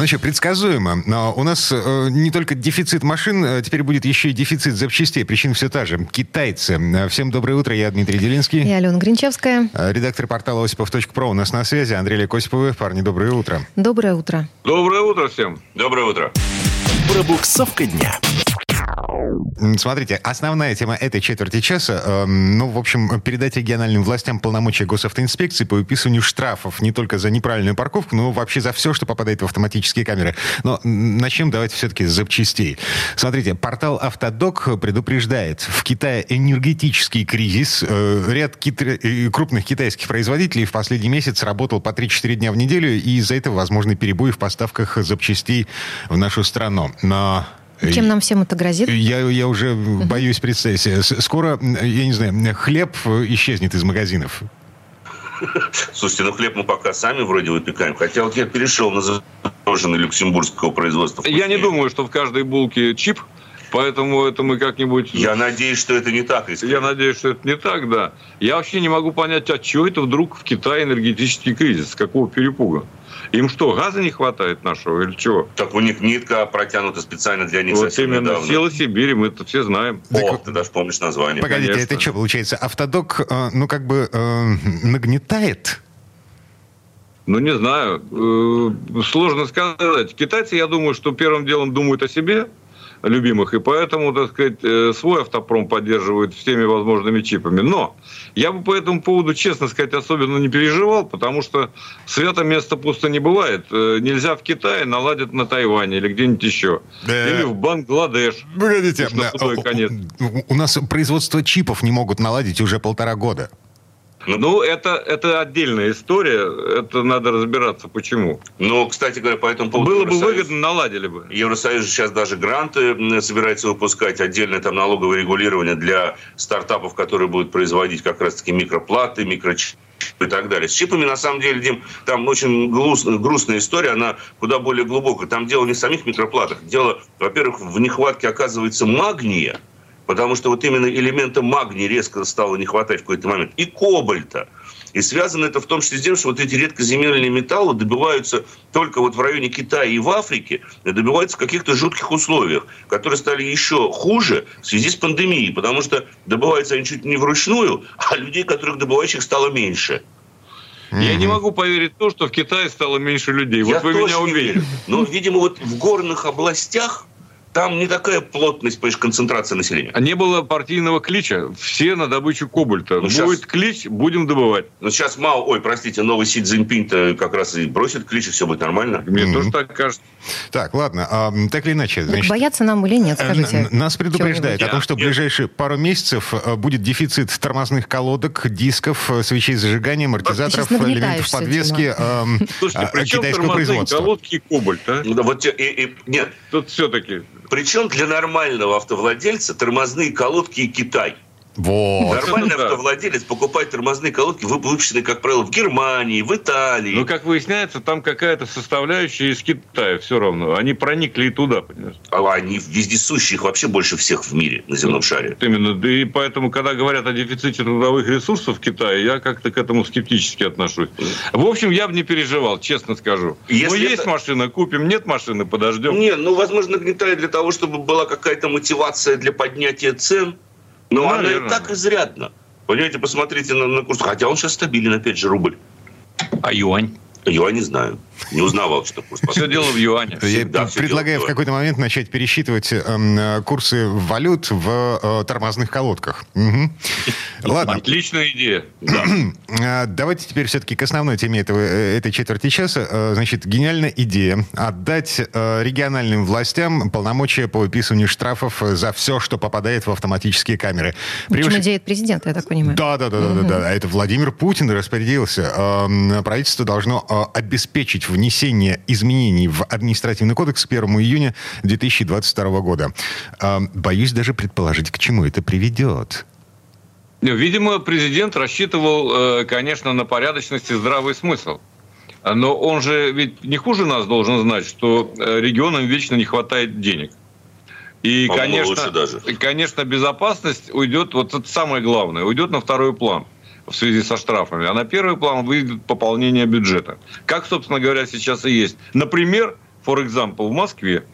Ну что, предсказуемо. Но у нас э, не только дефицит машин, э, теперь будет еще и дефицит запчастей. Причина все та же. Китайцы. Э, всем доброе утро. Я Дмитрий Делинский. И Алена Гринчевская. Э, редактор портала осипов.про у нас на связи. Андрей Лекосиповы. Парни, доброе утро. Доброе утро. Доброе утро всем. Доброе утро. Пробуксовка дня. Смотрите, основная тема этой четверти часа, э, ну, в общем, передать региональным властям полномочия госавтоинспекции по выписыванию штрафов не только за неправильную парковку, но вообще за все, что попадает в автоматические камеры. Но начнем давайте все-таки с запчастей. Смотрите, портал Автодок предупреждает, в Китае энергетический кризис. Э, ряд кита- э, крупных китайских производителей в последний месяц работал по 3-4 дня в неделю, и из-за этого возможны перебои в поставках запчастей в нашу страну. Но чем нам всем это грозит? Я, я уже боюсь представить себе. Скоро, я не знаю, хлеб исчезнет из магазинов. Слушайте, ну хлеб мы пока сами вроде выпекаем. Хотя вот я перешел на замороженный люксембургского производства. Я не думаю, что в каждой булке чип. Поэтому это мы как-нибудь... Я надеюсь, что это не так. Если... Я надеюсь, что это не так, да. Я вообще не могу понять, а чего это вдруг в Китае энергетический кризис? С какого перепуга? Им что, газа не хватает нашего или чего? Так у них нитка протянута специально для них вот именно недавно. Сила Сибири, мы это все знаем. О, так, ты даже помнишь название. Погодите, Конечно. это что получается? Автодок, э, ну как бы э, нагнетает? Ну, не знаю. Э, сложно сказать. Китайцы, я думаю, что первым делом думают о себе, любимых, и поэтому, так сказать, э, свой автопром поддерживают всеми возможными чипами. Но я бы по этому поводу, честно сказать, особенно не переживал, потому что свято место пусто не бывает. Э, нельзя в Китае наладить на Тайване или где-нибудь еще. Или в Бангладеш. Погодите, да. конец. у нас производство чипов не могут наладить уже полтора года. Ну, это, это отдельная история. Это надо разбираться, почему. Ну, кстати говоря, по этому поводу... Было бы выгодно, наладили бы. Евросоюз сейчас даже гранты собирается выпускать, отдельное там налоговое регулирование для стартапов, которые будут производить как раз-таки микроплаты, микрочипы и так далее. С чипами, на самом деле, Дим, там очень грустная, грустная история, она куда более глубокая. Там дело не в самих микроплатах. Дело, во-первых, в нехватке, оказывается, магния, потому что вот именно элемента магния резко стало не хватать в какой-то момент, и кобальта. И связано это в том числе с тем, что вот эти редкоземельные металлы добиваются только вот в районе Китая и в Африке, добиваются в каких-то жутких условиях, которые стали еще хуже в связи с пандемией, потому что добываются они чуть не вручную, а людей, которых добывающих, стало меньше. Я не могу поверить в то, что в Китае стало меньше людей. Вот Я вы меня уверили. Но, видимо, вот в горных областях там не такая плотность, понимаешь, концентрация населения. А не было партийного клича. Все на добычу кобальта. Ну, Будет сейчас... клич, будем добывать. Ну, сейчас мало... Ой, простите, новый Си Цзиньпинь-то как раз и бросит клич, и все будет нормально. Мне mm-hmm. тоже так кажется. Так, ладно. А, так или иначе... Значит, бояться нам или нет, скажите? Нас предупреждает о том, что в ближайшие пару месяцев э, будет дефицит тормозных колодок, дисков, э, свечей зажигания, амортизаторов, элементов подвески э, Слушайте, китайского производства. колодки и кобальт, а? Ну, да, вот, и, и, нет. Тут все-таки причем для нормального автовладельца тормозные колодки и Китай – вот. Нормальный автовладелец покупает тормозные колодки, выпущенные, как правило, в Германии, в Италии. Ну, как выясняется, там какая-то составляющая из Китая все равно. Они проникли и туда, понимаешь? А они вездесущие, их вообще больше всех в мире, на земном ну, шаре. Именно. Да и поэтому, когда говорят о дефиците трудовых ресурсов в Китае, я как-то к этому скептически отношусь. В общем, я бы не переживал, честно скажу. Если ну, есть это... машина, купим, нет машины, подождем. Не, ну, возможно, нагнетали для того, чтобы была какая-то мотивация для поднятия цен – но ну, она и так изрядно. Понимаете, посмотрите на, на курс. Хотя он сейчас стабилен, опять же, рубль. А юань? Юань не знаю. Не узнавал, что курс Все дело в юане. Я предлагаю в какой-то момент начать пересчитывать э, курсы валют в э, тормозных колодках. Угу. Ладно. Отличная идея. Да. Давайте теперь все-таки к основной теме этого, э, этой четверти часа. Э, значит, гениальная идея отдать э, региональным властям полномочия по выписыванию штрафов за все, что попадает в автоматические камеры. Превыш... Причем идея президента, я так понимаю. Да, да, да, да, да, да. Это Владимир Путин распорядился. Эм, правительство должно обеспечить внесение изменений в административный кодекс с 1 июня 2022 года. Боюсь даже предположить, к чему это приведет. Видимо, президент рассчитывал, э, конечно, на порядочность и здравый смысл. Но он же ведь не хуже нас должен знать, что э, регионам вечно не хватает денег. И, конечно, даже. конечно, безопасность уйдет, вот это самое главное, уйдет на второй план в связи со штрафами. А на первый план выйдет пополнение бюджета. Как, собственно говоря, сейчас и есть. Например, for example, в Москве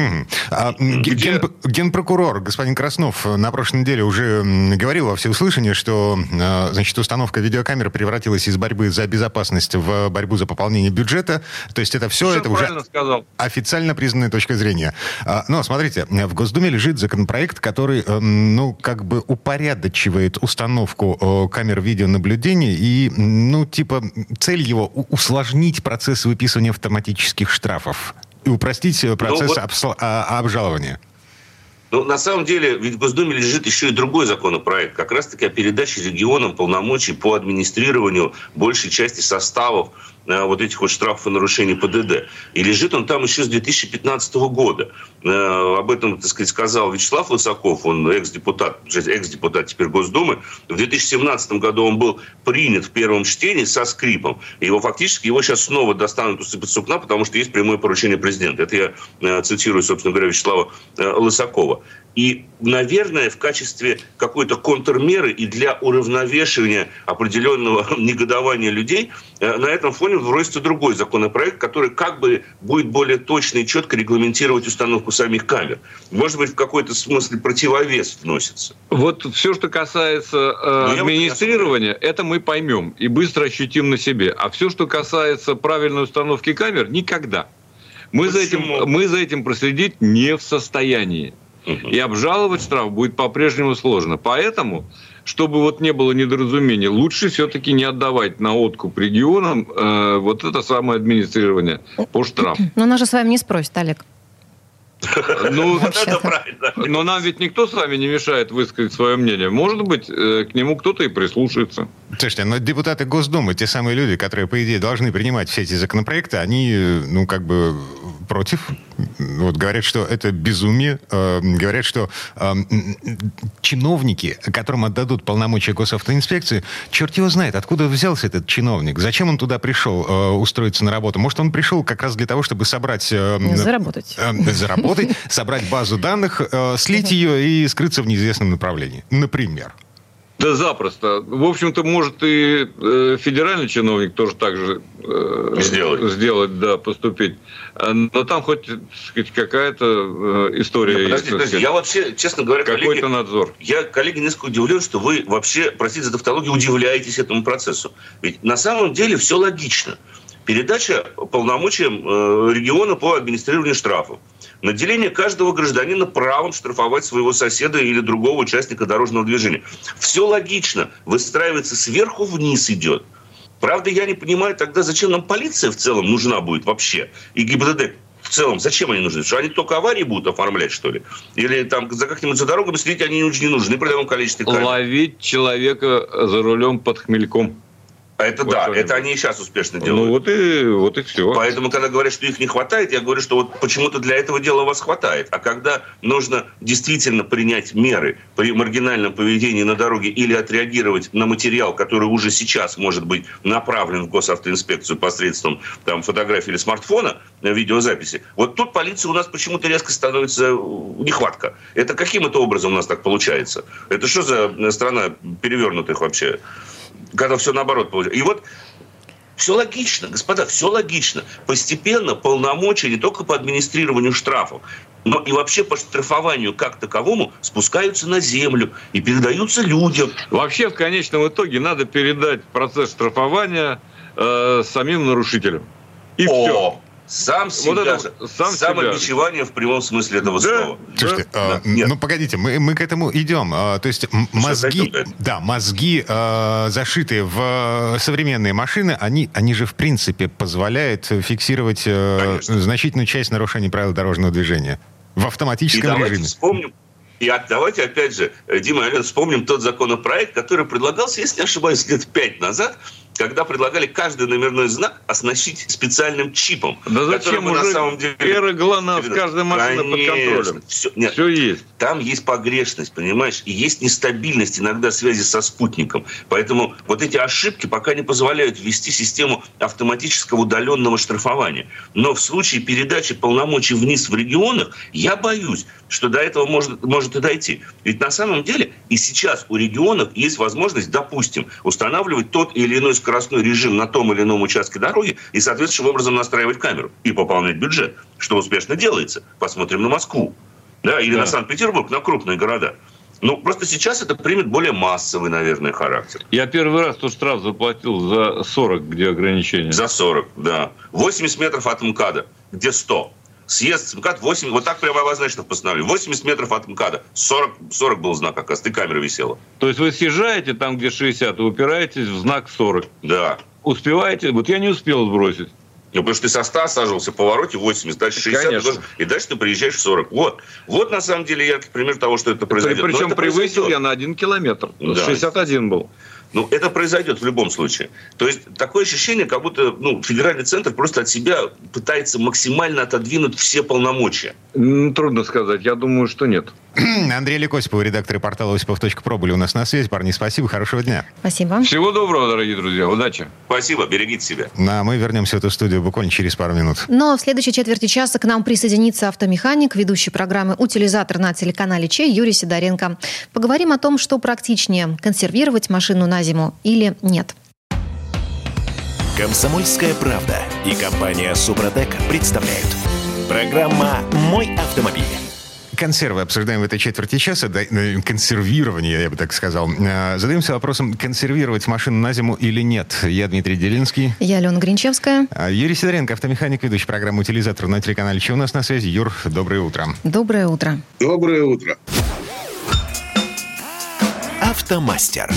Угу. А, ген, генпрокурор господин Краснов на прошлой неделе уже говорил во всеуслышание, что а, значит, установка видеокамер превратилась из борьбы за безопасность в борьбу за пополнение бюджета. То есть это все, все это уже сказал. официально признанная точка зрения. А, но смотрите, в Госдуме лежит законопроект, который ну, как бы упорядочивает установку камер видеонаблюдения и, ну, типа, цель его усложнить процесс выписывания автоматических штрафов и упростить процесс ну, вот... А, обжалования. Ну, на самом деле, ведь в Госдуме лежит еще и другой законопроект, как раз-таки о передаче регионам полномочий по администрированию большей части составов вот этих вот штрафов и нарушений ПДД. И лежит он там еще с 2015 года. Э, об этом, так сказать, сказал Вячеслав Лысаков, он экс-депутат, экс-депутат теперь Госдумы. В 2017 году он был принят в первом чтении со скрипом. Его фактически, его сейчас снова достанут усыпать сукна, потому что есть прямое поручение президента. Это я э, цитирую, собственно говоря, Вячеслава Лысакова. И, наверное, в качестве какой-то контрмеры и для уравновешивания определенного негодования людей на этом фоне вводится другой законопроект, который как бы будет более точно и четко регламентировать установку самих камер. Может быть, в какой-то смысле противовес вносится. Вот все, что касается э, ну, администрирования, вот это мы поймем и быстро ощутим на себе. А все, что касается правильной установки камер, никогда. Мы за, этим, мы за этим проследить не в состоянии. И обжаловать штраф будет по-прежнему сложно. Поэтому чтобы вот не было недоразумений, лучше все-таки не отдавать на откуп регионам э, вот это самое администрирование по штрафу. Но нас же с вами не спросит, Олег. Ну, это правильно. Но нам ведь никто с вами не мешает высказать свое мнение. Может быть, э, к нему кто-то и прислушается. Слушайте, но депутаты Госдумы, те самые люди, которые, по идее, должны принимать все эти законопроекты, они, э, ну, как бы против. Вот говорят, что это безумие. Э, говорят, что э, чиновники, которым отдадут полномочия госавтоинспекции, черт его знает, откуда взялся этот чиновник, зачем он туда пришел э, устроиться на работу. Может, он пришел как раз для того, чтобы собрать... Э, заработать. Э, заработать, собрать базу данных, э, слить ее и скрыться в неизвестном направлении. Например. Да запросто. В общем-то, может и э, федеральный чиновник тоже так же э, сделать. сделать, да, поступить. Но там хоть сказать, какая-то э, история да, подожди, есть. Подожди, я вообще, честно говоря, какой-то надзор. Я, коллеги, несколько удивлен, что вы вообще, простите за тавтологию, удивляетесь этому процессу. Ведь на самом деле все логично. Передача полномочиям э, региона по администрированию штрафов. Наделение каждого гражданина правом штрафовать своего соседа или другого участника дорожного движения. Все логично. Выстраивается сверху вниз идет. Правда, я не понимаю тогда, зачем нам полиция в целом нужна будет вообще. И ГИБДД в целом, зачем они нужны? Что они только аварии будут оформлять, что ли? Или там за как-нибудь за дорогами следить они не нужны при таком количестве камер? Ловить человека за рулем под хмельком. А это вот да, это они и сейчас успешно ну, делают. Ну вот и, вот и все. Поэтому, когда говорят, что их не хватает, я говорю, что вот почему-то для этого дела вас хватает. А когда нужно действительно принять меры при маргинальном поведении на дороге или отреагировать на материал, который уже сейчас может быть направлен в госавтоинспекцию посредством там, фотографии или смартфона, видеозаписи, вот тут полиция у нас почему-то резко становится э, нехватка. Это каким это образом у нас так получается? Это что за страна перевернутых вообще? Когда все наоборот получается. И вот все логично, господа, все логично. Постепенно полномочия не только по администрированию штрафов, но и вообще по штрафованию как таковому спускаются на землю и передаются людям. Вообще, в конечном итоге, надо передать процесс штрафования э, самим нарушителям. И О, все. Сам себя, вот это, сам самобичевание в прямом смысле этого да, слова. Слушайте, да. э, ну погодите, мы, мы к этому идем. Э, то есть мозги, да, мозги, э, зашитые в современные машины, они, они же в принципе позволяют фиксировать э, значительную часть нарушений правил дорожного движения в автоматическом И режиме. Вспомним, и давайте опять же, Дима, вспомним тот законопроект, который предлагался, если не ошибаюсь, лет пять назад, когда предлагали каждый номерной знак оснащить специальным чипом. Да зачем уже на самом деле... эры ГЛОНАСС, каждая машина под контролем. Все, нет, Все есть. там есть погрешность, понимаешь, и есть нестабильность иногда связи со спутником. Поэтому вот эти ошибки пока не позволяют ввести систему автоматического удаленного штрафования. Но в случае передачи полномочий вниз в регионах, я боюсь, что до этого может, может и дойти. Ведь на самом деле и сейчас у регионов есть возможность, допустим, устанавливать тот или иной скоростной режим на том или ином участке дороги и соответствующим образом настраивать камеру и пополнять бюджет, что успешно делается. Посмотрим на Москву. Да, или Да. на Санкт-Петербург, на крупные города. Ну, просто сейчас это примет более массовый, наверное, характер. Я первый раз тот штраф заплатил за 40, где ограничения. За 40, да. 80 метров от МКАДа, где 100. Съезд с МКАД 8, вот так прямо обозначено в постановлении. 80 метров от МКАДа. 40, 40 был знак, оказывается, и камера висела. То есть вы съезжаете там, где 60, и упираетесь в знак 40. Да. Успеваете? Вот я не успел сбросить. Ну, потому что ты со 100 саживался в повороте 80, дальше 60, Конечно. должен- и дальше ты приезжаешь в 40. Вот. Вот, на самом деле, яркий пример того, что это произойдет. Причем это превысил произойдет. я на один километр. Да. 61 был. Ну, это произойдет в любом случае. То есть такое ощущение, как будто ну, федеральный центр просто от себя пытается максимально отодвинуть все полномочия. Трудно сказать. Я думаю, что нет. Андрей Лекосипов, редактор портала осипов.про, были у нас на связи. Парни, спасибо, хорошего дня. Спасибо. Всего доброго, дорогие друзья. Удачи. Спасибо, берегите себя. Ну, а мы вернемся в эту студию буквально через пару минут. Но в следующей четверти часа к нам присоединится автомеханик, ведущий программы «Утилизатор» на телеканале Че Юрий Сидоренко. Поговорим о том, что практичнее – консервировать машину на зиму или нет. Комсомольская правда и компания Супротек представляют. Программа «Мой автомобиль». Консервы обсуждаем в этой четверти часа. Да, э, консервирование, я бы так сказал. Э, Задаемся вопросом, консервировать машину на зиму или нет. Я Дмитрий Делинский. Я Алена Гринчевская. А Юрий Сидоренко, автомеханик, ведущий программы «Утилизатор» на телеканале Че у нас на связи. Юр, доброе утро. Доброе утро. Доброе утро. Автомастер.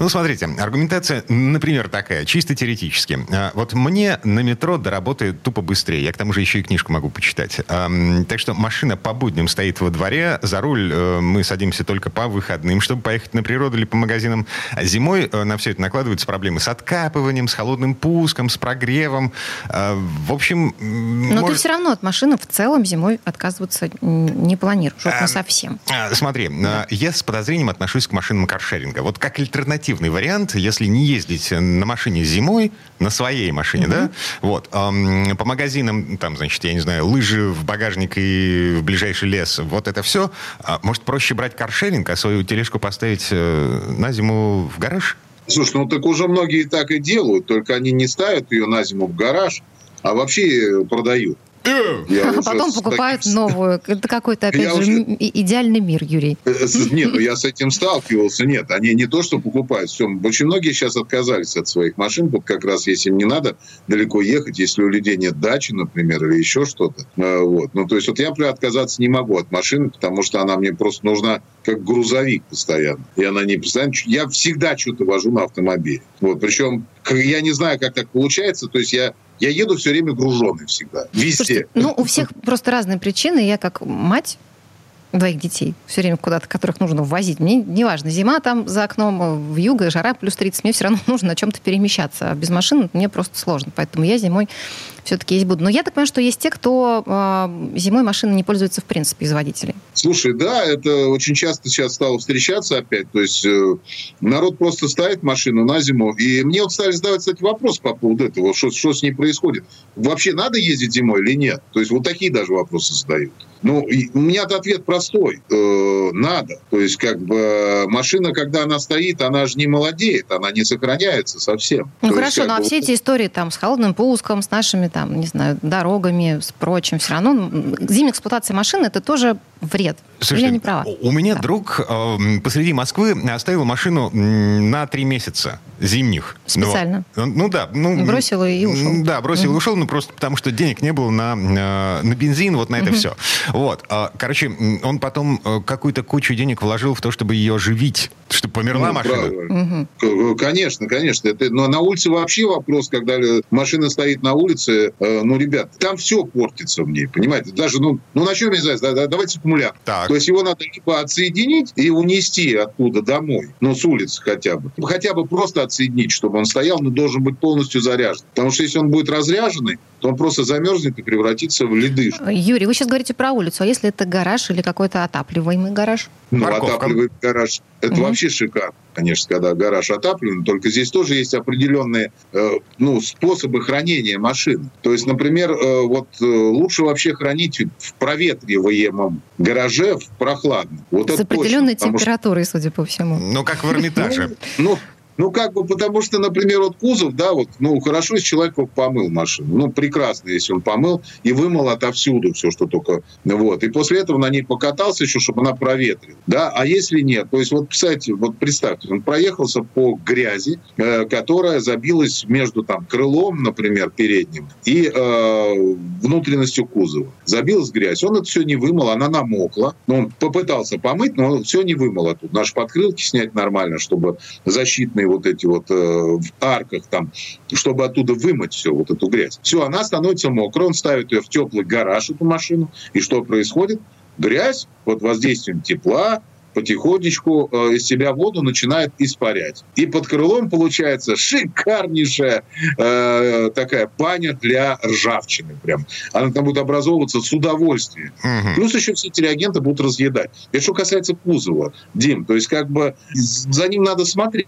Ну, смотрите, аргументация, например, такая, чисто теоретически. А, Вот мне на метро до работы тупо быстрее. Я к тому же еще и книжку могу почитать. Так что машина по будням стоит во дворе. За руль э, мы садимся только по выходным, чтобы поехать на природу или по магазинам. А зимой э, на все это накладываются проблемы с откапыванием, с холодным пуском, с прогревом. А, В общем... Но ты может- все равно от машины в целом зимой отказываться не планируешь. Вот А, совсем. Смотри, а, я с подозрением отношусь к машинам каршеринга. Вот как альтернативный вариант, если не ездить на машине зимой, на своей машине, да, вот, ам, по магазинам, там, значит, я не знаю, лыжи в багажник и в ближайший лес, вот это все, а, может, проще брать каршеринг, а свою тележку поставить э, на зиму в гараж? Слушай, ну так уже многие так и делают, только они не ставят ее на зиму в гараж, а вообще э, продают. Я А потом покупают таким- новую. Это какой-то, опять Я же, уже- идеальный мир, Юрий. Э, с- Нет, ну я с этим сталкивался. Нет, они не то, что покупают. Все, очень многие сейчас отказались от своих машин, вот как раз если им не надо далеко ехать, если у людей нет дачи, например, или еще что-то. Э, Вот. Ну, то есть вот я, например, отказаться не могу от машины, потому что она мне просто нужна как грузовик постоянно. И она не постоянно... Я всегда что-то вожу на автомобиле. Вот. Причем я не знаю, как так получается. То есть я, я еду все время груженный всегда. Везде. Слушайте, ну, у всех просто разные причины. Я как мать двоих детей, все время куда-то, которых нужно ввозить. Мне неважно, зима там за окном, в юго, жара плюс 30, мне все равно нужно на чем-то перемещаться. А без машины мне просто сложно. Поэтому я зимой все-таки есть буду. Но я так понимаю, что есть те, кто э, зимой машины не пользуются в принципе из водителей. Слушай, да, это очень часто сейчас стало встречаться опять. То есть э, народ просто ставит машину на зиму. И мне вот стали задавать, кстати, вопрос по поводу этого, что, что с ней происходит. Вообще надо ездить зимой или нет? То есть вот такие даже вопросы задают. Ну, у меня ответ простой. Э, надо. То есть как бы машина, когда она стоит, она же не молодеет, она не сохраняется совсем. Ну То есть, хорошо, как ну а бы, все эти истории там с холодным пуском, с нашими там, не знаю, дорогами, с прочим, все равно зимняя эксплуатация машины это тоже вред. Или я не права? у меня Да. друг э, посреди Москвы оставил машину на три месяца зимних. Специально? Ну, ну да. Ну, И бросил и ушел. Да, бросил и ушел, ну просто потому что денег не было на, э, на бензин, вот на это все. Вот. А, Короче, он потом э, какую-то кучу денег вложил в то, чтобы ее оживить, чтобы померла Ну, машина. К- Конечно, конечно. Это, но на улице вообще вопрос, когда машина стоит на улице, э, ну, ребят, там все портится в ней, понимаете? Даже, ну, ну начнем, не знаю, да- да- давайте аккумулятор. Так. То есть его надо либо отсоединить и унести оттуда домой, ну, с улицы хотя бы. Хотя бы просто отсоединить, чтобы он стоял, но должен быть полностью заряжен. Потому что если он будет разряженный, то он просто замерзнет и превратится в ледыш. Юрий, вы сейчас говорите про улицу, а если это гараж или какой-то отапливаемый гараж? Ну, Парковка. отапливает гараж. Это Мгм. вообще шикарно, конечно, когда гараж отаплен. Только здесь тоже есть определенные э, ну, способы хранения машины. То есть, например, э, вот э, лучше вообще хранить в проветриваемом гараже в прохладном. Вот С это определенной точно, потому что- температурой, судя по всему. Ну, как в Эрмитаже. Ну, ну, как бы, потому что, например, вот кузов, да, вот, ну, хорошо, если человек помыл машину. Ну, прекрасно, если он помыл и вымыл отовсюду все, что только, вот. И после этого на ней покатался еще, чтобы она проветрила, да. А если нет, то есть, вот, кстати, вот представьте, он проехался по грязи, э, которая забилась между, там, крылом, например, передним и э, внутренностью кузова. Забилась грязь, он это все не вымыл, она намокла. Ну, он попытался помыть, но все не вымыл оттуда. Наши подкрылки снять нормально, чтобы защитные вот эти вот э, в арках там, чтобы оттуда вымыть все, вот эту грязь. Все, она становится мокрой, он ставит ее в теплый гараж, эту машину, и что происходит? Грязь под воздействием тепла потихонечку э, из себя воду начинает испарять. И под крылом получается шикарнейшая э, такая баня для ржавчины. Прям. Она там будет образовываться с удовольствием. Мгм. Плюс еще все эти реагенты будут разъедать. Это что касается кузова, Дим. То есть как бы за ним надо смотреть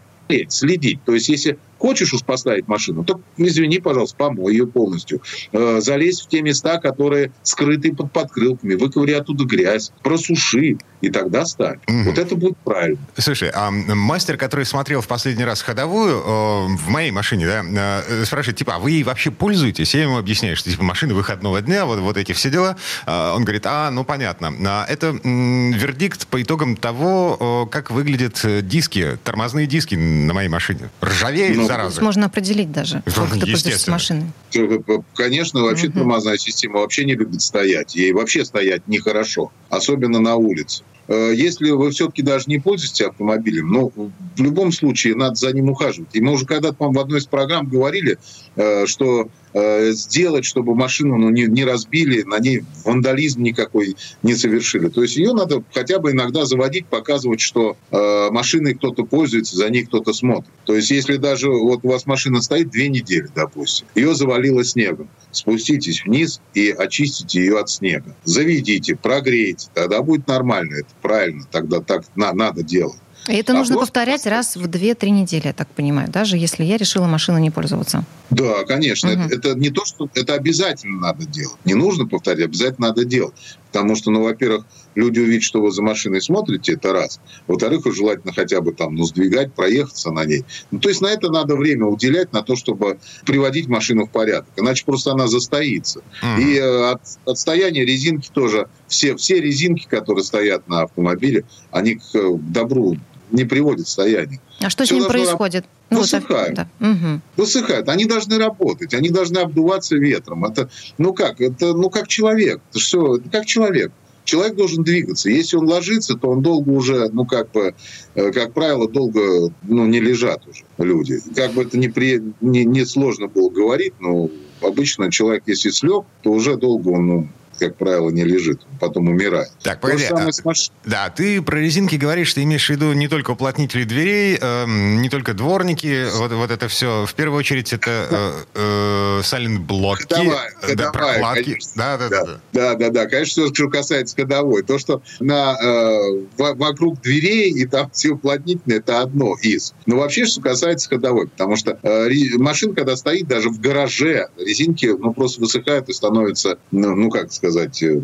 следить. То есть, если хочешь уж поставить машину, то, извини, пожалуйста, помой ее полностью. Э, залезь в те места, которые скрыты под подкрылками, выковыри оттуда грязь, просуши, и тогда ставь. Мгм. Вот это будет правильно. Слушай, а мастер, который смотрел в последний раз ходовую э, в моей машине, да, э, спрашивает, типа, а вы ей вообще пользуетесь? Я ему объясняю, что типа машина выходного дня, вот, вот эти все дела. А, он говорит, а, ну понятно. А, это м, вердикт по итогам того, э, как выглядят э, диски, тормозные диски на моей машине. Ржавеют, Ну, Есть зараза. можно определить даже, Ну, сколько ты пользуешься естественно. машиной. Э, Конечно, вообще Мгм. тормозная система вообще не любит стоять. Ей вообще стоять нехорошо, особенно на улице. Э, Если вы все-таки даже не пользуетесь автомобилем, ну, в любом случае надо за ним ухаживать. И мы уже когда-то, по-моему, в одной из программ говорили, э, что э, сделать, чтобы машину ну, не, не разбили, на ней вандализм никакой не совершили. То есть ее надо хотя бы иногда заводить, показывать, что э, машиной кто-то пользуется, за ней кто-то смотрит. То есть если даже вот у вас машина стоит две недели, допустим, ее завалило снегом, спуститесь вниз и очистите ее от снега. Заведите, прогрейте, тогда будет нормально. Это правильно, тогда так на- надо делать. И это А нужно просто- повторять раз в 2-3 недели, я так понимаю, даже если я решила машиной не пользоваться. Да, конечно. Мгм. Это, это не то, что это обязательно надо делать. Не нужно повторять, обязательно надо делать. Потому что, ну, во-первых, люди увидят, что вы за машиной смотрите, это раз. Во-вторых, желательно хотя бы там, ну, сдвигать, проехаться на ней. Ну, то есть на это надо время уделять, на то, чтобы приводить машину в порядок. Иначе просто она застоится. Мгм. И э, от, отстояние резинки тоже. Все, все резинки, которые стоят на автомобиле, они к э, добру не приводят в состояние. А что с Всё ним происходит? Высыхают. да. Высыхают. Они должны работать, они должны обдуваться ветром. Это, ну как, это, ну как человек. Это все, это как человек. Человек должен двигаться. Если он ложится, то он долго уже, ну как бы, э, как правило, долго, ну не лежат уже люди. Как бы это не, при, не, не сложно было говорить, но обычно человек, если слег, то уже долго он, ну, как правило, не лежит, потом умирает. Так, погоди, а- маш- Да, ты про резинки говоришь, ты имеешь в виду не только уплотнители дверей, эм, не только дворники, вот, вот это все. В первую очередь это э, э, сайлент-блоки, да, ходовая, прокладки. Да, да, да. да. Да, да, да. Конечно, все, что касается ходовой. То, что на, э, во- вокруг дверей и там все уплотнительные, это одно из. Но вообще, что касается ходовой, потому что э, машина, когда стоит даже в гараже, резинки ну, просто высыхают и становятся, ну, ну, как сказать, э,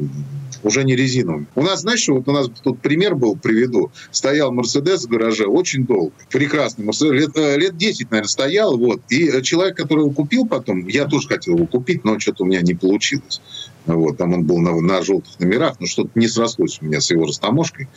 уже не резиновыми. У нас, знаешь, вот у нас тут пример был, приведу. Стоял Мерседес в гараже очень долго. Прекрасный Мерседес. Лет, э, лет 10, наверное, стоял. Вот. И э, человек, который его купил потом, я тоже хотел его купить, но что-то у меня не получилось. Вот, там он был на, на желтых номерах, но что-то не срослось у меня с его растаможкой.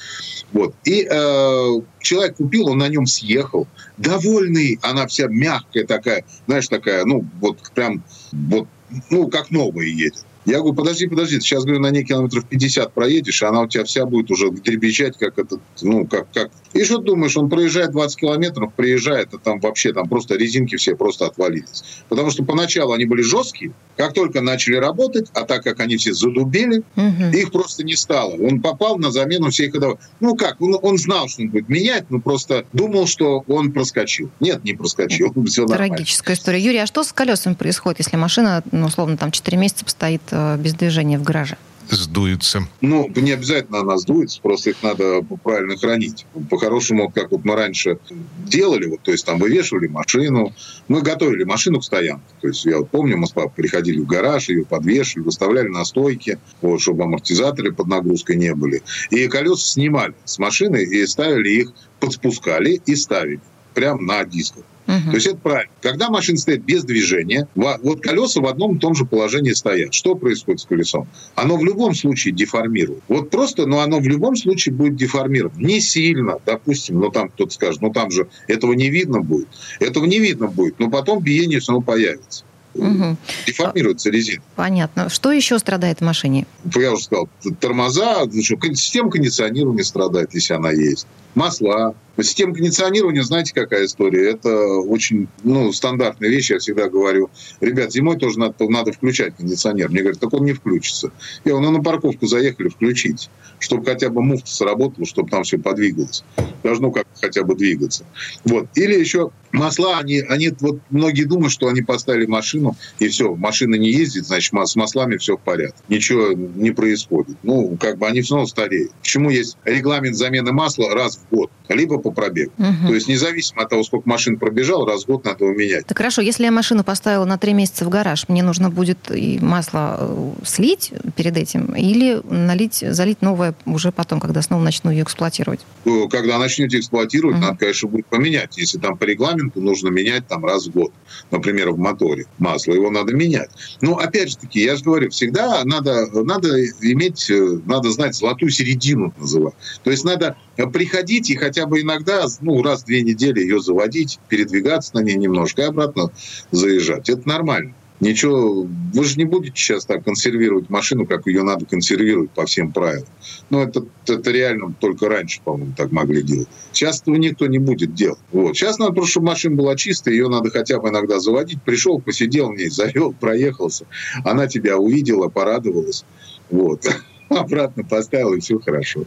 Вот. И э, человек купил, он на нем съехал. Довольный, она вся мягкая такая, знаешь, такая, ну, вот прям, вот, ну, как новая едет. Я говорю, подожди, подожди, сейчас, говорю, на ней километров 50 проедешь, а она у тебя вся будет уже дребезжать, как этот, ну, как, как... И что ты думаешь, он проезжает 20 километров, приезжает, а там вообще, там просто резинки все просто отвалились. Потому что поначалу они были жесткие, как только начали работать, а так как они все задубели, угу. их просто не стало. Он попал на замену всех ходовых. Ну как, он, он знал, что он будет менять, но просто думал, что он проскочил. Нет, не проскочил. Все Трагическая история. Юрий, а что с колесами происходит, если машина, ну, условно, там 4 месяца стоит без движения в гараже? сдуются? Ну, не обязательно она сдуется, просто их надо правильно хранить. По-хорошему, как вот мы раньше делали, вот, то есть там вывешивали машину, мы готовили машину к стоянке. То есть я вот помню, мы с папой приходили в гараж, ее подвешивали, выставляли на стойке, вот, чтобы амортизаторы под нагрузкой не были. И колеса снимали с машины и ставили их, подспускали и ставили прямо на дисках. Угу. То есть это правильно. Когда машина стоит без движения, вот колеса в одном и том же положении стоят. Что происходит с колесом? Оно в любом случае деформирует. Вот просто, но оно в любом случае будет деформировать. Не сильно, допустим, но там кто-то скажет, ну там же этого не видно будет. Этого не видно будет, но потом биение все равно появится. Угу. Деформируется резина. Понятно. Что еще страдает в машине? Я уже сказал, тормоза, ну система кондиционирования страдает, если она есть. Масла, Система кондиционирования, знаете, какая история? Это очень ну, стандартная вещь. Я всегда говорю, ребят, зимой тоже надо, надо включать кондиционер. Мне говорят, так он не включится. Я говорю, ну на парковку заехали, включить, чтобы хотя бы муфта сработала, чтобы там все подвигалось. Должно как хотя бы двигаться. Вот. Или еще масла, они, они вот многие думают, что они поставили машину, и все, машина не ездит, значит, с маслами все в порядке. Ничего не происходит. Ну, как бы они все равно стареют. Почему есть регламент замены масла раз в год? Либо по пробегу. Угу. То есть независимо от того, сколько машин пробежал, раз в год надо его менять. Так хорошо, если я машину поставила на три месяца в гараж, мне нужно будет и масло э, слить перед этим или налить, залить новое уже потом, когда снова начну ее эксплуатировать? Э, когда начнете эксплуатировать, угу. надо, конечно, будет поменять. Если там по регламенту нужно менять там раз в год, например, в моторе масло, его надо менять. Но опять же таки, я же говорю, всегда надо, надо иметь, э, надо знать золотую середину называть. То есть надо приходить и хотя бы иногда, ну, раз в две недели ее заводить, передвигаться на ней немножко и обратно заезжать. Это нормально. Ничего, вы же не будете сейчас так консервировать машину, как ее надо консервировать по всем правилам. Ну, это, это реально только раньше, по-моему, так могли делать. Сейчас этого никто не будет делать. Вот. Сейчас надо просто, чтобы машина была чистая, ее надо хотя бы иногда заводить. Пришел, посидел в ней, завел, проехался. Она тебя увидела, порадовалась. Вот. Обратно поставил, и все хорошо.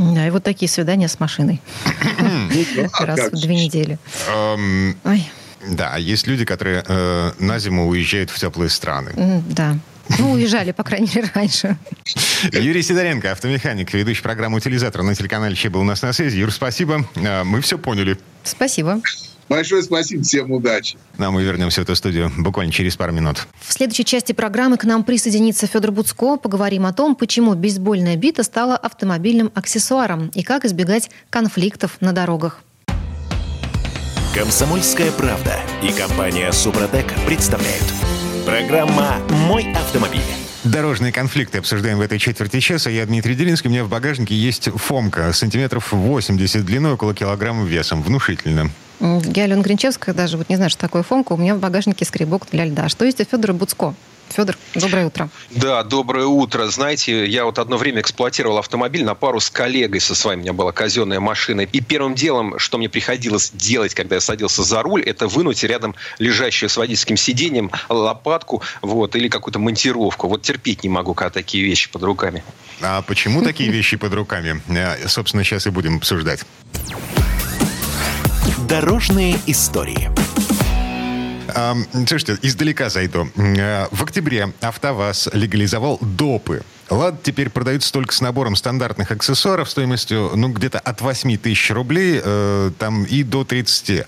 Да, и вот такие свидания с машиной. Раз в две недели. Да, есть люди, которые э, на зиму уезжают в теплые страны. Да. Ну, уезжали, по крайней мере, раньше. Юрий Сидоренко, автомеханик, ведущий программы «Утилизатор» на телеканале «Че» был у нас на связи. Юр, спасибо. Э, мы все поняли. Спасибо. Большое спасибо, всем удачи. Нам мы вернемся в эту студию буквально через пару минут. В следующей части программы к нам присоединится Федор Буцко. Поговорим о том, почему бейсбольная бита стала автомобильным аксессуаром и как избегать конфликтов на дорогах. Комсомольская правда и компания Супротек представляют. Программа «Мой автомобиль». Дорожные конфликты обсуждаем в этой четверти часа. Я Дмитрий Делинский. У меня в багажнике есть фомка сантиметров 80 длиной, около килограмма весом. Внушительно. Я Алена Гринчевская, даже вот не знаю, что такое фомка. У меня в багажнике скребок для льда. Что есть у Федора Буцко? Федор, доброе утро. Да, доброе утро. Знаете, я вот одно время эксплуатировал автомобиль на пару с коллегой со своим. У меня была казенная машина. И первым делом, что мне приходилось делать, когда я садился за руль, это вынуть рядом лежащую с водительским сиденьем лопатку вот, или какую-то монтировку. Вот терпеть не могу, когда такие вещи под руками. А почему такие вещи под руками? Э, собственно, сейчас и будем обсуждать. Дорожные истории. Слушайте, издалека зайду. Э, в октябре АвтоВАЗ легализовал допы. Лад теперь продаются только с набором стандартных аксессуаров стоимостью, ну, где-то от 8 тысяч рублей э, там и до 30.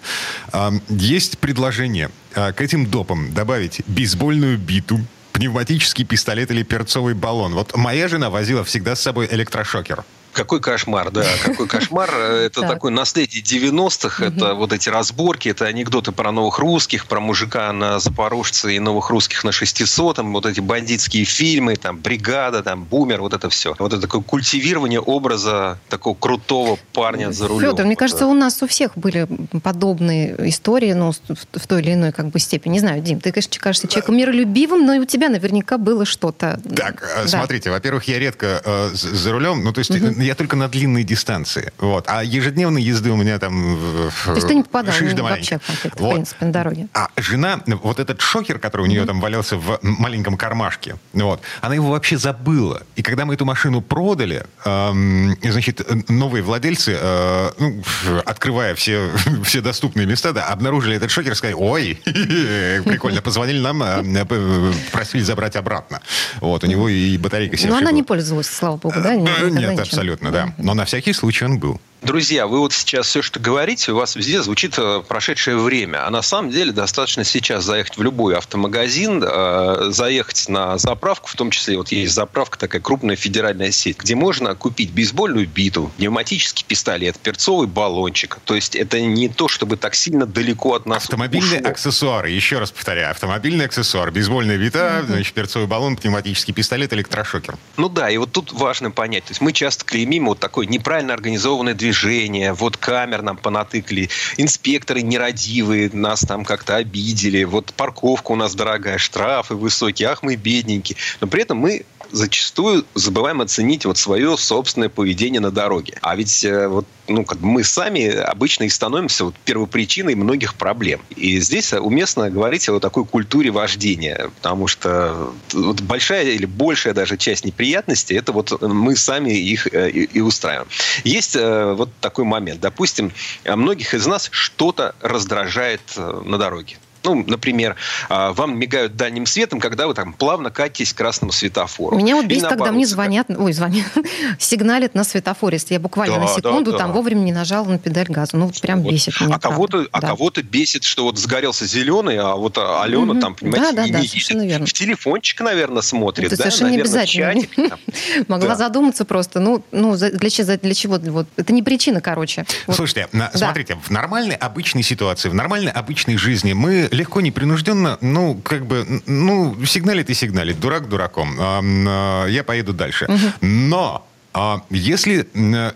Э, есть предложение э, к этим допам добавить бейсбольную биту, пневматический пистолет или перцовый баллон. Вот моя жена возила всегда с собой электрошокер. Какой кошмар, да, какой кошмар. Это такое наследие 90-х, это вот эти разборки, это анекдоты про новых русских, про мужика на Запорожце и новых русских на 600, вот эти бандитские фильмы, там, бригада, там, бумер, вот это все. Вот это такое культивирование образа такого крутого парня за рулем. Федор, мне кажется, у нас у всех были подобные истории, ну, в той или иной как бы степени. Не знаю, Дим, ты, конечно, кажешься человеком миролюбивым, но и у тебя наверняка было что-то. Так, э, да. смотрите, во-первых, я редко э, за рулем, ну, то есть угу. Я только на длинной дистанции, вот, а ежедневные езды у меня там... То есть ты не попадал ну, вообще в конфликт, вот. в принципе, на дороге? А жена, вот этот шокер, который у нее угу. там валялся в маленьком кармашке, вот, она его вообще забыла. И когда мы эту машину продали, эм, значит, новые владельцы, э, ну, открывая все, все доступные места, да, обнаружили этот шокер, сказали, ой, прикольно, позвонили нам, э, просили забрать обратно. Вот, у него и батарейка Но она не пользовалась, слава богу, да? Нет, абсолютно, да. Но на всякий случай он был. Друзья, вы вот сейчас все, что говорите, у вас везде звучит э, прошедшее время. А на самом деле достаточно сейчас заехать в любой автомагазин, э, заехать на заправку, в том числе вот есть заправка, такая крупная федеральная сеть, где можно купить бейсбольную биту, пневматический пистолет, перцовый баллончик. То есть это не то, чтобы так сильно далеко от нас Автомобильные ушло. аксессуары, еще раз повторяю, автомобильный аксессуар, бейсбольная бита, mm-hmm. значит, перцовый баллон, пневматический пистолет, электрошокер. Ну да, и вот тут важно понять. То есть мы часто клеймим вот такой неправильно организованное движение движения, вот камер нам понатыкали, инспекторы нерадивые нас там как-то обидели, вот парковка у нас дорогая, штрафы высокие, ах мы бедненькие. Но при этом мы зачастую забываем оценить вот свое собственное поведение на дороге. А ведь э, вот, ну, как мы сами обычно и становимся вот первопричиной многих проблем. И здесь уместно говорить о такой культуре вождения, потому что вот большая или большая даже часть неприятностей, это вот мы сами их э, и, и устраиваем. Есть э, вот такой момент. Допустим, многих из нас что-то раздражает на дороге. Ну, например, а, вам мигают дальним светом, когда вы там плавно катитесь к красному светофору. Меня вот бесит, когда мне звонят, ой, звонят, сигналят на светофоре. Если я буквально да, на секунду да, да. там вовремя не нажала на педаль газа. Ну, прям вот. бесит меня. А кого-то, а кого-то бесит, что вот сгорелся зеленый, а вот Алена угу. там, понимаете, да, да, не да, едет. В телефончик, наверное, смотрит. Это да, совершенно наверное, не обязательно. Чатик, Могла да. задуматься просто. Ну, ну для, чего, для чего? Вот. Это не причина, короче. Вот. Слушайте, да. смотрите, в нормальной обычной ситуации, в нормальной обычной жизни мы легко непринужденно, ну, как бы, ну, сигналит и сигналит, дурак дураком. А, я поеду дальше. Угу. Но а если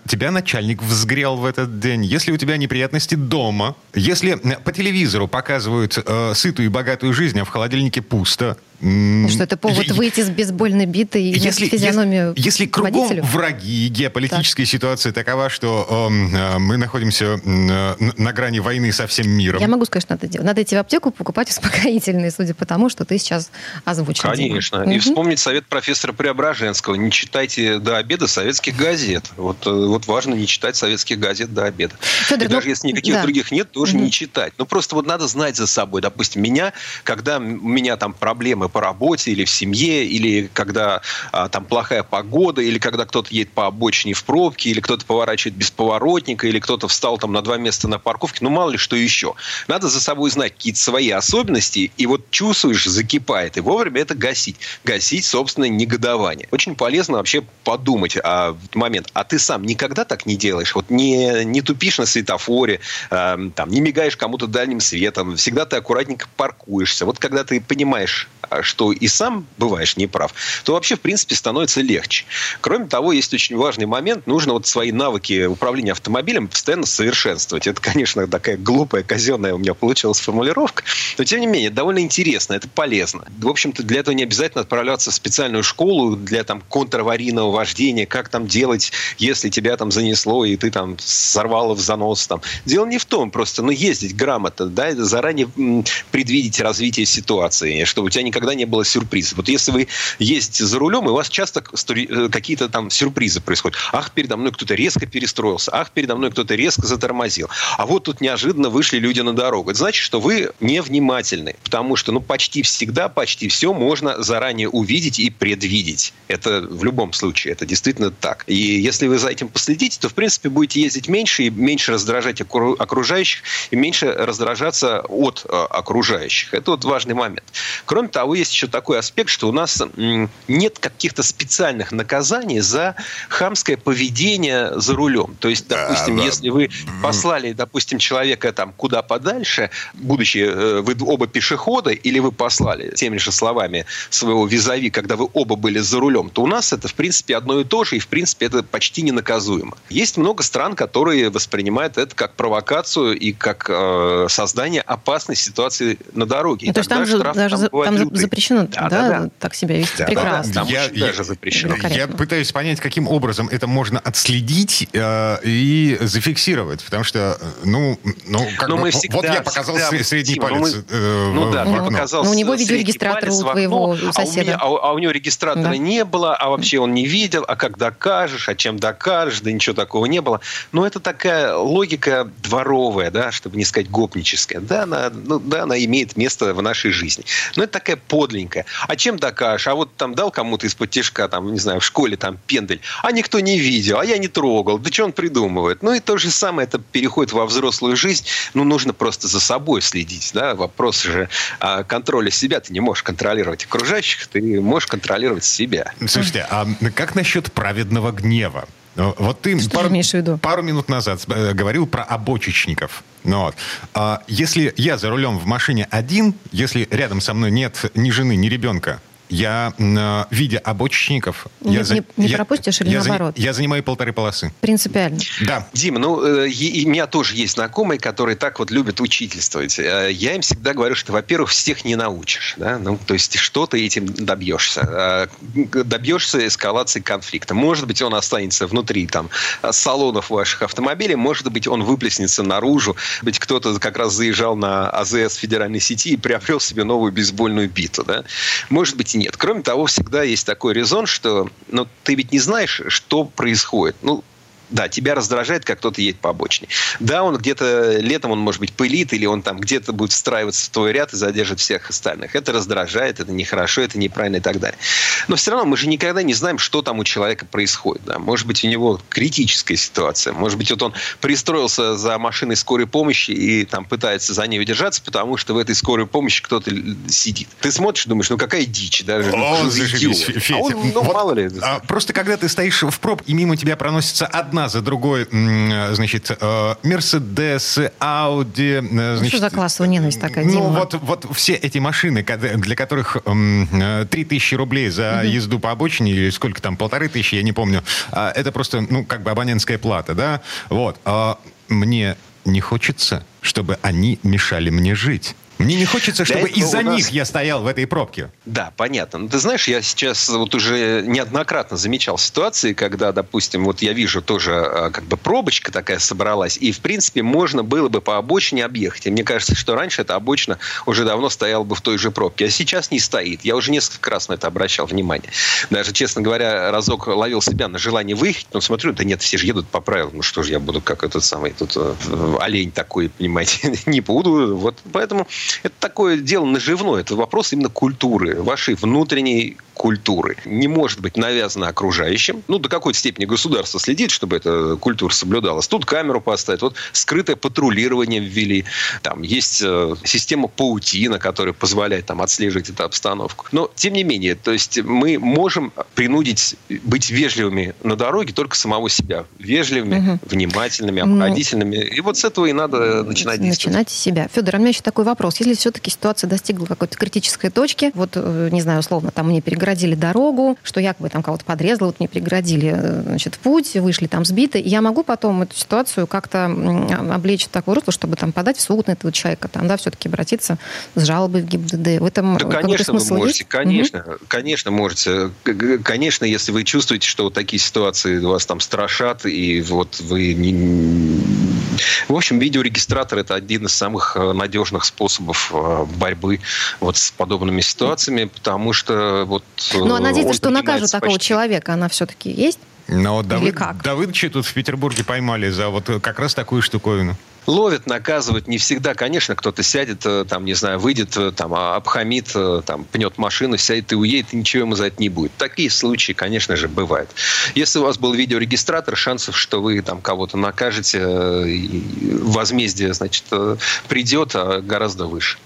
тебя начальник взгрел в этот день, если у тебя неприятности дома, если по телевизору показывают э, сытую и богатую жизнь, а в холодильнике пусто, что это повод выйти с бейсбольной битой и если, физиономию Если, если кругом водителю? враги, геополитическая так. ситуация такова, что э, мы находимся э, на грани войны со всем миром. Я могу сказать, что надо делать. Надо идти в аптеку покупать успокоительные, судя по тому, что ты сейчас озвучил. Конечно. Дима. И угу. вспомнить совет профессора Преображенского. Не читайте до обеда советских газет. Вот, э, вот важно не читать советских газет до обеда. Федор, и ну, даже если никаких да. других нет, тоже угу. не читать. Ну, просто вот надо знать за собой. Допустим, меня, когда у меня там проблемы проблемы по работе или в семье, или когда а, там плохая погода, или когда кто-то едет по обочине в пробке, или кто-то поворачивает без поворотника, или кто-то встал там на два места на парковке, ну мало ли что еще. Надо за собой знать какие-то свои особенности, и вот чувствуешь, закипает, и вовремя это гасить. Гасить собственное негодование. Очень полезно вообще подумать а, момент, а ты сам никогда так не делаешь? Вот не, не тупишь на светофоре, э, там, не мигаешь кому-то дальним светом, всегда ты аккуратненько паркуешься. Вот когда ты понимаешь, а что и сам бываешь неправ, то вообще, в принципе, становится легче. Кроме того, есть очень важный момент. Нужно вот свои навыки управления автомобилем постоянно совершенствовать. Это, конечно, такая глупая, казенная у меня получилась формулировка. Но, тем не менее, довольно интересно, это полезно. В общем-то, для этого не обязательно отправляться в специальную школу для там контраварийного вождения, как там делать, если тебя там занесло, и ты там сорвало в занос. Там. Дело не в том, просто, ну, ездить грамотно, да, заранее предвидеть развитие ситуации, чтобы у тебя никогда никогда не было сюрпризов. Вот если вы ездите за рулем, и у вас часто э, какие-то там сюрпризы происходят. Ах, передо мной кто-то резко перестроился. Ах, передо мной кто-то резко затормозил. А вот тут неожиданно вышли люди на дорогу. Это значит, что вы невнимательны. Потому что, ну, почти всегда, почти все можно заранее увидеть и предвидеть. Это в любом случае. Это действительно так. И если вы за этим последите, то, в принципе, будете ездить меньше и меньше раздражать окружающих, и меньше раздражаться от э, окружающих. Это вот важный момент. Кроме того, того, есть еще такой аспект, что у нас нет каких-то специальных наказаний за хамское поведение за рулем. То есть, допустим, да, да. если вы послали, допустим, человека там куда подальше, будучи э, вы оба пешехода, или вы послали теми же словами своего визави, когда вы оба были за рулем, то у нас это, в принципе, одно и то же, и, в принципе, это почти ненаказуемо. Есть много стран, которые воспринимают это как провокацию и как э, создание опасной ситуации на дороге. Ну, то есть там же даже там, там запрещено да, да, да, так себя вести. Да, Прекрасно. Да, там я, я, даже запрещено. Я пытаюсь понять, каким образом это можно отследить э, и зафиксировать, потому что, э, ну, ну, как Но бы, всегда, вот я показал всегда, средний Тим, палец мы, э, ну, да, в показал Но у него видеорегистратор у твоего соседа. А у, меня, а, а у него регистратора да. не было, а вообще он не видел, а как докажешь, а чем докажешь, да ничего такого не было. Но это такая логика дворовая, да, чтобы не сказать гопническая. Да, она, ну, да, она имеет место в нашей жизни. Но это такая подленькая. А чем докажешь? А вот там дал кому-то из-под тяжка, там, не знаю, в школе там пендель, а никто не видел, а я не трогал. Да что он придумывает? Ну и то же самое, это переходит во взрослую жизнь. Ну, нужно просто за собой следить, да. Вопрос же а, контроля себя. Ты не можешь контролировать окружающих, ты можешь контролировать себя. Слушайте, а как насчет праведного гнева? Ну, вот ты Что пару, имеешь в виду? пару минут назад э, говорил про обочечников. Ну, вот. а если я за рулем в машине один, если рядом со мной нет ни жены, ни ребенка, я, э, видя обочечников... Не, я, не, не я, пропустишь или я наоборот? За, я занимаю полторы полосы. Принципиально. Да. Дима, ну, э, и, и у меня тоже есть знакомые, которые так вот любят учительствовать. Э, я им всегда говорю, что, во-первых, всех не научишь. Да? Ну, то есть, что ты этим добьешься? Э, добьешься эскалации конфликта. Может быть, он останется внутри там, салонов ваших автомобилей, может быть, он выплеснется наружу. Быть кто-то как раз заезжал на АЗС федеральной сети и приобрел себе новую бейсбольную биту. Да? Может быть, нет. Кроме того, всегда есть такой резон, что ну, ты ведь не знаешь, что происходит. Ну, да, тебя раздражает, как кто-то едет по обочине. Да, он где-то летом, он, может быть, пылит, или он там где-то будет встраиваться в твой ряд и задержит всех остальных. Это раздражает, это нехорошо, это неправильно и так далее. Но все равно мы же никогда не знаем, что там у человека происходит. Да? Может быть, у него критическая ситуация. Может быть, вот он пристроился за машиной скорой помощи и там пытается за ней удержаться, потому что в этой скорой помощи кто-то сидит. Ты смотришь, думаешь, ну какая дичь, даже. О, ну, зашибись, А он, ну, вот, мало ли. А, просто когда ты стоишь в проб, и мимо тебя проносится одна одна за другой, значит, э, Мерседесы, Ауди. Э, значит, что за классовая ненависть такая, Ну, Дима? вот, вот все эти машины, для которых 3000 э, рублей за езду по обочине, или сколько там, полторы тысячи, я не помню, а, это просто, ну, как бы абонентская плата, да? Вот. А мне не хочется, чтобы они мешали мне жить. Мне не хочется, чтобы из-за нас... них я стоял в этой пробке. Да, понятно. Но ну, ты знаешь, я сейчас вот уже неоднократно замечал ситуации, когда, допустим, вот я вижу тоже а, как бы пробочка такая собралась, и, в принципе, можно было бы по обочине объехать. И мне кажется, что раньше эта обочина уже давно стояла бы в той же пробке. А сейчас не стоит. Я уже несколько раз на это обращал внимание. Даже, честно говоря, разок ловил себя на желание выехать, но смотрю, да нет, все же едут по правилам. Ну что же я буду как этот самый тут э, олень такой, понимаете, не буду. Вот поэтому это такое дело наживное. Это вопрос именно культуры, вашей внутренней культуры. Не может быть навязано окружающим. Ну, до какой-то степени государство следит, чтобы эта культура соблюдалась. Тут камеру поставить. Вот скрытое патрулирование ввели. Там есть э, система паутина, которая позволяет там отслеживать эту обстановку. Но, тем не менее, то есть мы можем принудить быть вежливыми на дороге только самого себя. Вежливыми, угу. внимательными, ну, обходительными. И вот с этого и надо начинать действовать. Начинать с себя. Федор, а у меня еще такой вопрос. Если все-таки ситуация достигла какой-то критической точки, вот, э, не знаю, условно, там мне преградили дорогу, что якобы там кого-то подрезало, вот мне преградили э, значит, путь, вышли там сбиты. я могу потом эту ситуацию как-то облечь в такое русло, чтобы там подать в суд на этого человека, там, да, все-таки обратиться с жалобой в ГИБДД. В этом да, конечно, вы можете, есть? конечно, угу. конечно, можете. Конечно, если вы чувствуете, что вот такие ситуации вас там страшат, и вот вы не... В общем, видеорегистратор – это один из самых э, надежных способов э, борьбы вот с подобными ситуациями, потому что вот ну, а надеяться, что накажут такого почти. человека, она все-таки есть? Ну, вот Давыд, как? Давыдовича тут в Петербурге поймали за вот как раз такую штуковину. Ловят, наказывают не всегда. Конечно, кто-то сядет, э, там, не знаю, выйдет, э, там, а, обхамит, э, там, пнет машину, сядет и уедет, и ничего ему за это не будет. Такие случаи, конечно же, бывают. Если у вас был видеорегистратор, шансов, что вы там кого-то накажете, возмездие, значит, придет, а гораздо выше.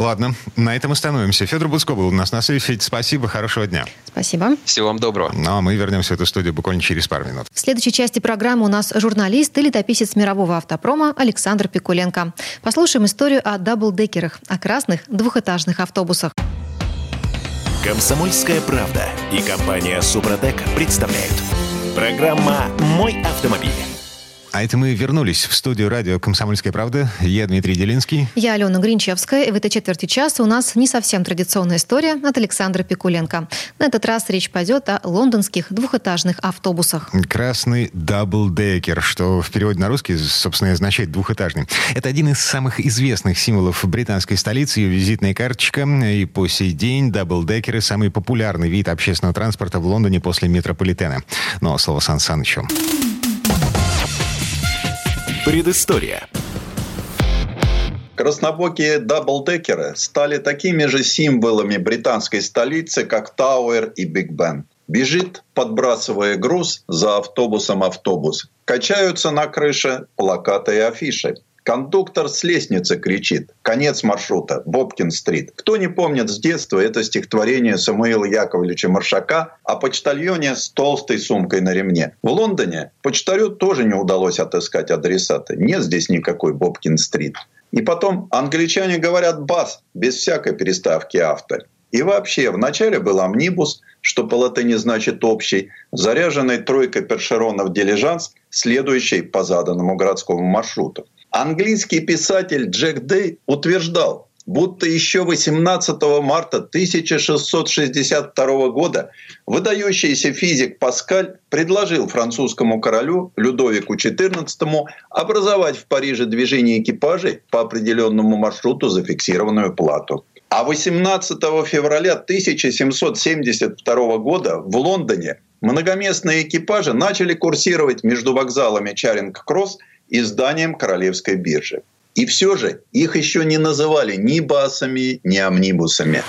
Ладно, на этом остановимся. Федор Буцко был у нас на связи. Федь, спасибо, хорошего дня. Спасибо. Всего вам доброго. Ну, а мы вернемся в эту студию буквально через пару минут. В следующей части программы у нас журналист и летописец мирового автопрома Александр Пикуленко. Послушаем историю о даблдекерах, о красных двухэтажных автобусах. Комсомольская правда и компания Супротек представляют. Программа «Мой автомобиль». А это мы вернулись в студию радио «Комсомольская правда». Я Дмитрий Делинский. Я Алена Гринчевская. И в этой четверти часа у нас не совсем традиционная история от Александра Пикуленко. На этот раз речь пойдет о лондонских двухэтажных автобусах. Красный даблдекер, что в переводе на русский, собственно, означает двухэтажный. Это один из самых известных символов британской столицы, ее визитная карточка. И по сей день даблдекеры – самый популярный вид общественного транспорта в Лондоне после метрополитена. Но слово Сан Санычу. Предыстория. Краснобокие даблдекеры стали такими же символами британской столицы, как Тауэр и Биг Бен. Бежит, подбрасывая груз, за автобусом автобус. Качаются на крыше плакаты и афиши. Кондуктор с лестницы кричит. Конец маршрута. Бобкин-стрит. Кто не помнит с детства это стихотворение Самуила Яковлевича Маршака о почтальоне с толстой сумкой на ремне. В Лондоне почтарю тоже не удалось отыскать адресата. Нет здесь никакой Бобкин-стрит. И потом англичане говорят «бас» без всякой переставки авто. И вообще, вначале был амнибус, что по латыни значит «общий», заряженный тройкой першеронов дилижанс, следующий по заданному городскому маршруту. Английский писатель Джек Дэй утверждал, будто еще 18 марта 1662 года выдающийся физик Паскаль предложил французскому королю Людовику XIV образовать в Париже движение экипажей по определенному маршруту за фиксированную плату. А 18 февраля 1772 года в Лондоне многоместные экипажи начали курсировать между вокзалами Чаринг-Кросс и зданием Королевской биржи. И все же их еще не называли ни басами, ни амнибусами.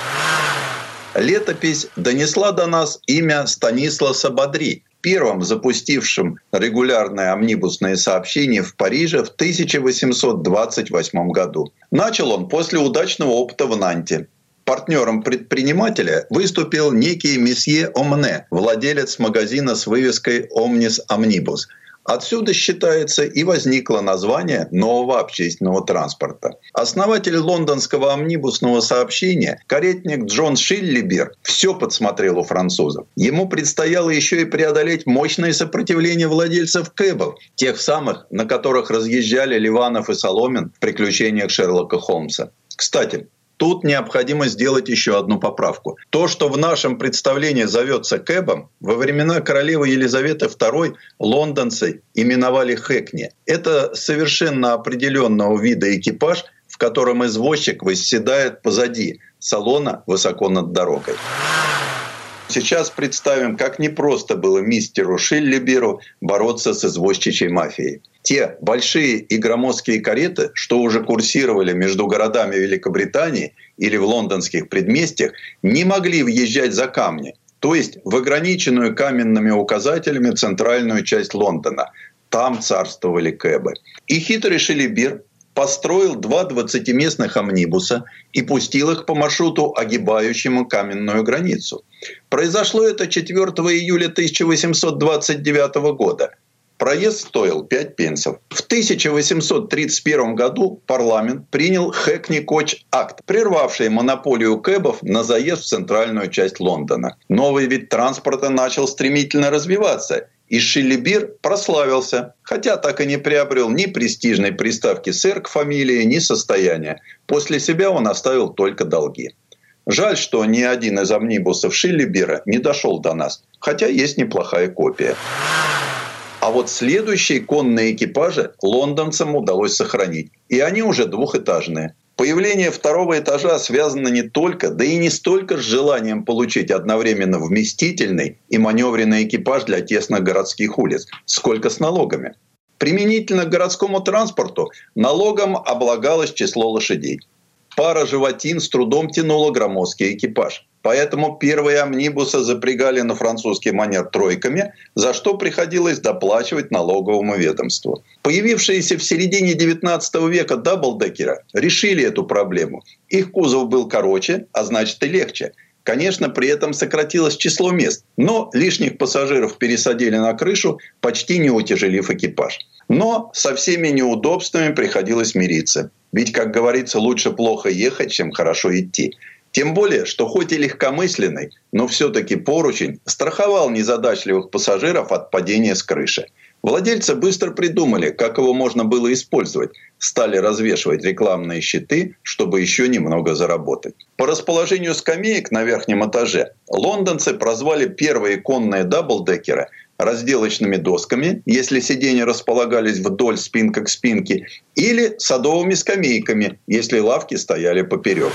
Летопись донесла до нас имя Станисласа Бадри, первым запустившим регулярное амнибусное сообщение в Париже в 1828 году. Начал он после удачного опыта в Нанте. Партнером предпринимателя выступил некий месье Омне, владелец магазина с вывеской «Omnis Omnibus», Отсюда, считается, и возникло название нового общественного транспорта. Основатель лондонского амнибусного сообщения, каретник Джон Шиллибер, все подсмотрел у французов. Ему предстояло еще и преодолеть мощное сопротивление владельцев кэбов, тех самых, на которых разъезжали Ливанов и Соломин в приключениях Шерлока Холмса. Кстати, Тут необходимо сделать еще одну поправку. То, что в нашем представлении зовется кэбом, во времена королевы Елизаветы II лондонцы именовали хэкни. Это совершенно определенного вида экипаж, в котором извозчик восседает позади салона высоко над дорогой. Сейчас представим, как непросто было мистеру Шиллиберу бороться с извозчичьей мафией. Те большие и громоздкие кареты, что уже курсировали между городами Великобритании или в лондонских предместьях, не могли въезжать за камни, то есть в ограниченную каменными указателями центральную часть Лондона. Там царствовали кэбы. И хитрый Шелибир построил два 20-местных амнибуса и пустил их по маршруту, огибающему каменную границу. Произошло это 4 июля 1829 года. Проезд стоил 5 пенсов. В 1831 году парламент принял Хэкни-Коч-акт, прервавший монополию кэбов на заезд в центральную часть Лондона. Новый вид транспорта начал стремительно развиваться, и Шиллибир прославился, хотя так и не приобрел ни престижной приставки «сэр» к фамилии, ни состояния. После себя он оставил только долги. Жаль, что ни один из амнибусов Шиллибера не дошел до нас, хотя есть неплохая копия. А вот следующие конные экипажи лондонцам удалось сохранить. И они уже двухэтажные. Появление второго этажа связано не только, да и не столько с желанием получить одновременно вместительный и маневренный экипаж для тесных городских улиц, сколько с налогами. Применительно к городскому транспорту налогом облагалось число лошадей. Пара животин с трудом тянула громоздкий экипаж. Поэтому первые амнибусы запрягали на французский манер тройками, за что приходилось доплачивать налоговому ведомству. Появившиеся в середине 19 века даблдекеры решили эту проблему. Их кузов был короче, а значит и легче. Конечно, при этом сократилось число мест, но лишних пассажиров пересадили на крышу, почти не утяжелив экипаж. Но со всеми неудобствами приходилось мириться. Ведь, как говорится, лучше плохо ехать, чем хорошо идти. Тем более, что хоть и легкомысленный, но все-таки поручень страховал незадачливых пассажиров от падения с крыши. Владельцы быстро придумали, как его можно было использовать. Стали развешивать рекламные щиты, чтобы еще немного заработать. По расположению скамеек на верхнем этаже лондонцы прозвали первые конные даблдекеры разделочными досками, если сиденья располагались вдоль спинка к спинке, или садовыми скамейками, если лавки стояли поперек.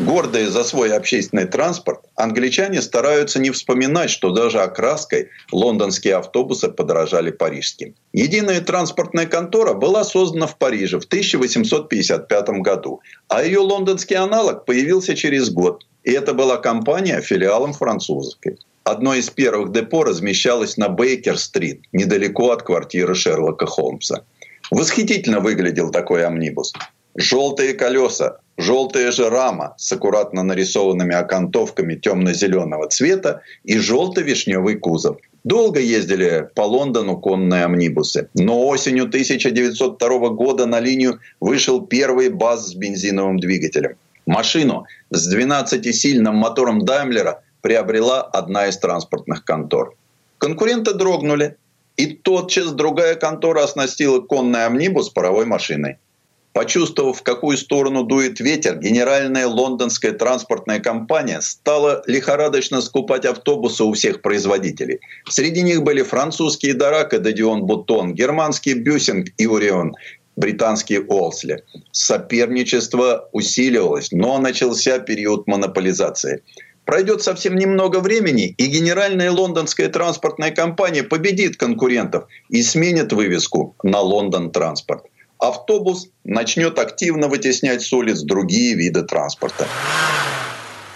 Гордые за свой общественный транспорт, англичане стараются не вспоминать, что даже окраской лондонские автобусы подорожали парижским. Единая транспортная контора была создана в Париже в 1855 году, а ее лондонский аналог появился через год. И это была компания филиалом французской. Одно из первых депо размещалось на Бейкер-стрит, недалеко от квартиры Шерлока Холмса. Восхитительно выглядел такой амнибус. Желтые колеса, желтая же рама с аккуратно нарисованными окантовками темно-зеленого цвета и желто-вишневый кузов. Долго ездили по Лондону конные амнибусы, но осенью 1902 года на линию вышел первый БАЗ с бензиновым двигателем. Машину с 12-сильным мотором Даймлера приобрела одна из транспортных контор. Конкуренты дрогнули, и тотчас другая контора оснастила конный амнибус паровой машиной. Почувствовав, в какую сторону дует ветер, генеральная лондонская транспортная компания стала лихорадочно скупать автобусы у всех производителей. Среди них были французские Дарак и Дадион Бутон, германские Бюсинг и Орион, британские Олсли. Соперничество усиливалось, но начался период монополизации. Пройдет совсем немного времени, и генеральная лондонская транспортная компания победит конкурентов и сменит вывеску на Лондон Транспорт автобус начнет активно вытеснять с улиц другие виды транспорта.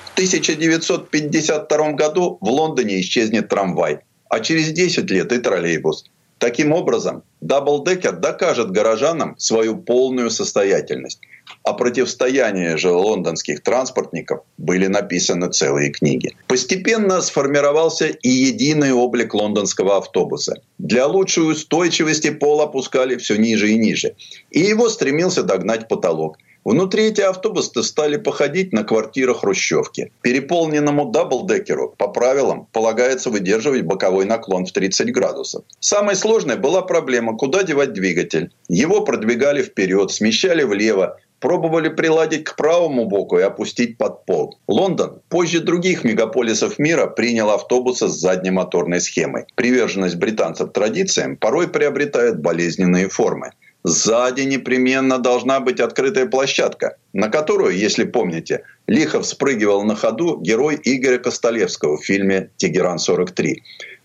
В 1952 году в Лондоне исчезнет трамвай, а через 10 лет и троллейбус. Таким образом, даблдекер докажет горожанам свою полную состоятельность. О противостоянии же лондонских транспортников были написаны целые книги. Постепенно сформировался и единый облик лондонского автобуса. Для лучшей устойчивости пол опускали все ниже и ниже. И его стремился догнать потолок – Внутри эти автобусы стали походить на квартиры хрущевки. Переполненному даблдекеру по правилам полагается выдерживать боковой наклон в 30 градусов. Самой сложной была проблема, куда девать двигатель. Его продвигали вперед, смещали влево, пробовали приладить к правому боку и опустить под пол. Лондон позже других мегаполисов мира принял автобусы с задней моторной схемой. Приверженность британцев традициям порой приобретает болезненные формы. Сзади непременно должна быть открытая площадка, на которую, если помните, лихо спрыгивал на ходу герой Игоря Костолевского в фильме «Тегеран-43».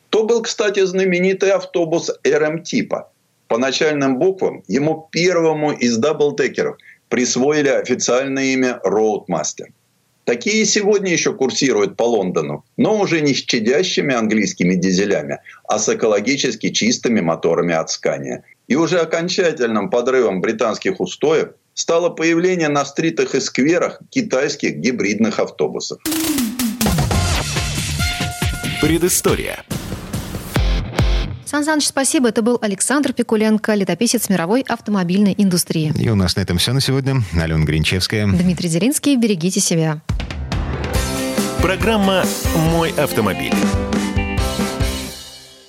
То был, кстати, знаменитый автобус РМ-типа. По начальным буквам ему первому из даблдекеров присвоили официальное имя «Рутмастер». Такие сегодня еще курсируют по Лондону, но уже не с чадящими английскими дизелями, а с экологически чистыми моторами от Scania. И уже окончательным подрывом британских устоев стало появление на стритах и скверах китайских гибридных автобусов. Предыстория. Сан Саныч, спасибо. Это был Александр Пикуленко, летописец мировой автомобильной индустрии. И у нас на этом все на сегодня. Алена Гринчевская. Дмитрий Зелинский. Берегите себя. Программа «Мой автомобиль».